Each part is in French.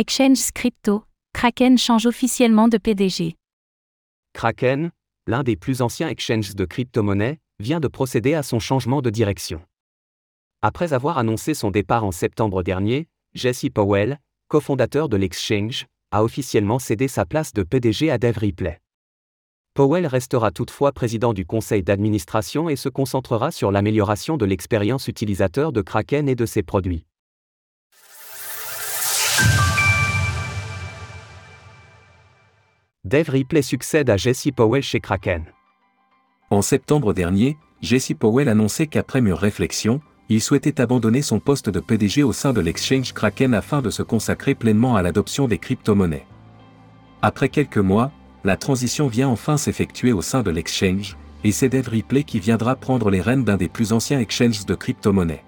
Exchange Crypto, Kraken change officiellement de PDG. Kraken, l'un des plus anciens exchanges de crypto-monnaies, vient de procéder à son changement de direction. Après avoir annoncé son départ en septembre dernier, Jesse Powell, cofondateur de l'exchange, a officiellement cédé sa place de PDG à Dave Ripley. Powell restera toutefois président du conseil d'administration et se concentrera sur l'amélioration de l'expérience utilisateur de Kraken et de ses produits. Dave Ripley succède à Jesse Powell chez Kraken. En septembre dernier, Jesse Powell annonçait qu'après mûre réflexion, il souhaitait abandonner son poste de PDG au sein de l'exchange Kraken afin de se consacrer pleinement à l'adoption des crypto-monnaies. Après quelques mois, la transition vient enfin s'effectuer au sein de l'exchange, et c'est Dave Ripley qui viendra prendre les rênes d'un des plus anciens exchanges de crypto-monnaies.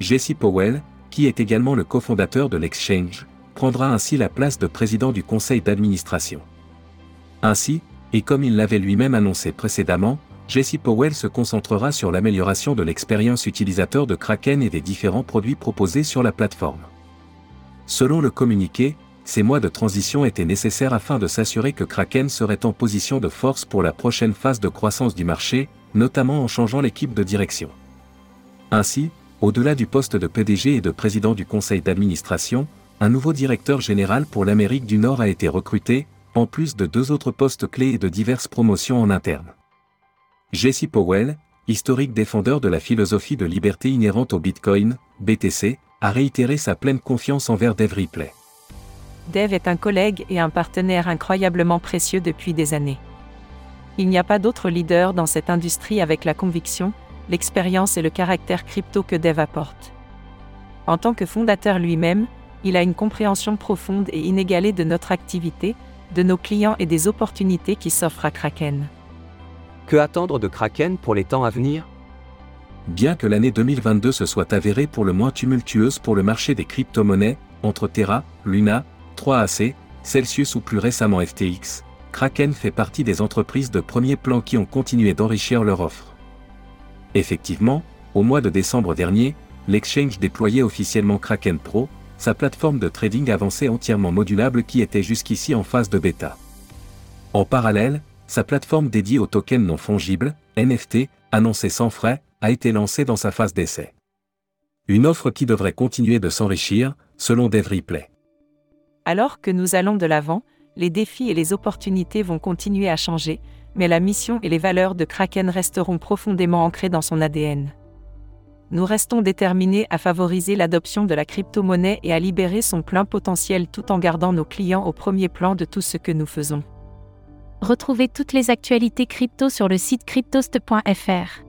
Jesse Powell, qui est également le cofondateur de l'exchange, prendra ainsi la place de président du conseil d'administration. Ainsi, et comme il l'avait lui-même annoncé précédemment, Jesse Powell se concentrera sur l'amélioration de l'expérience utilisateur de Kraken et des différents produits proposés sur la plateforme. Selon le communiqué, ces mois de transition étaient nécessaires afin de s'assurer que Kraken serait en position de force pour la prochaine phase de croissance du marché, notamment en changeant l'équipe de direction. Ainsi, au-delà du poste de PDG et de président du conseil d'administration, un nouveau directeur général pour l'Amérique du Nord a été recruté, plus de deux autres postes clés et de diverses promotions en interne. Jesse Powell, historique défendeur de la philosophie de liberté inhérente au Bitcoin, BTC, a réitéré sa pleine confiance envers Dave Ripley. Dave est un collègue et un partenaire incroyablement précieux depuis des années. Il n'y a pas d'autre leader dans cette industrie avec la conviction, l'expérience et le caractère crypto que Dave apporte. En tant que fondateur lui-même, il a une compréhension profonde et inégalée de notre activité, de nos clients et des opportunités qui s'offrent à Kraken. Que attendre de Kraken pour les temps à venir? Bien que l'année 2022 se soit avérée pour le moins tumultueuse pour le marché des crypto-monnaies, entre Terra, Luna, 3AC, Celsius ou plus récemment FTX, Kraken fait partie des entreprises de premier plan qui ont continué d'enrichir leur offre. Effectivement, au mois de décembre dernier, l'exchange déployait officiellement Kraken Pro, sa plateforme de trading avancée entièrement modulable qui était jusqu'ici en phase de bêta. En parallèle, sa plateforme dédiée aux tokens non fongibles, NFT, annoncée sans frais, a été lancée dans sa phase d'essai. Une offre qui devrait continuer de s'enrichir, selon Dave Ripley. Alors que nous allons de l'avant, les défis et les opportunités vont continuer à changer, mais la mission et les valeurs de Kraken resteront profondément ancrées dans son ADN nous restons déterminés à favoriser l'adoption de la crypto-monnaie et à libérer son plein potentiel tout en gardant nos clients au premier plan de tout ce que nous faisons. Retrouvez toutes les actualités crypto sur le site cryptost.fr.